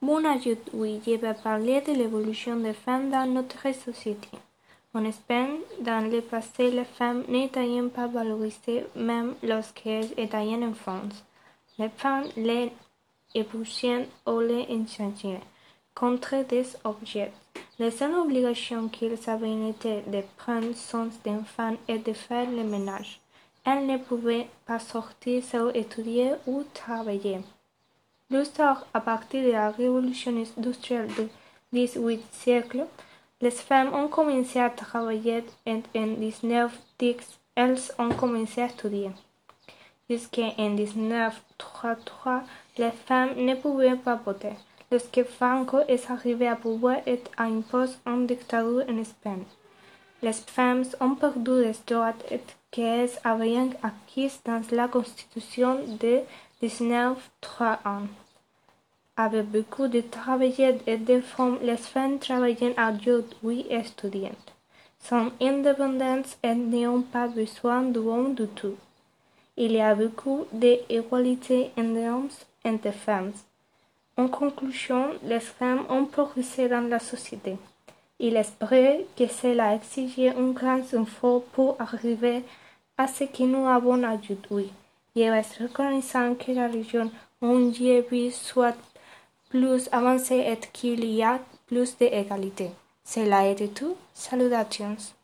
Bonjour, oui, je vais parler de l'évolution des femmes dans notre société. En Espagne, dans le passé, les femmes n'étaient pas valorisées même lorsqu'elles étaient enfants. Les femmes les épousaient ou les échangeaient contre des objets. La seule obligation qu'ils avaient été de prendre soin d'enfants et de faire le ménage. Elles ne pouvaient pas sortir sans étudier ou travailler. Plus à partir de la révolution industrielle du XVIIIe siècle, les femmes ont commencé à travailler et en 1910, elles ont commencé à étudier. Jusqu'en 1933, les femmes ne pouvaient pas voter. Lorsque Franco est arrivé à pouvoir et a imposé une dictature en Espagne, les femmes ont perdu les droits qu'elles avaient acquis dans la Constitution de 1931. Avec beaucoup de travailleurs et de femmes, les femmes travaillent aujourd'hui étudiantes, sont indépendantes et n'ont pas besoin d'hommes du tout. Il y a beaucoup d'égalité entre hommes et femmes. En conclusion, les femmes ont progressé dans la société. Il est vrai que cela exige un grand effort pour arriver à ce que nous avons aujourd'hui. Je suis reconnaissant que la je vis soit plus avancée et qu'il y a plus d'égalité. Cela est tout. Salutations.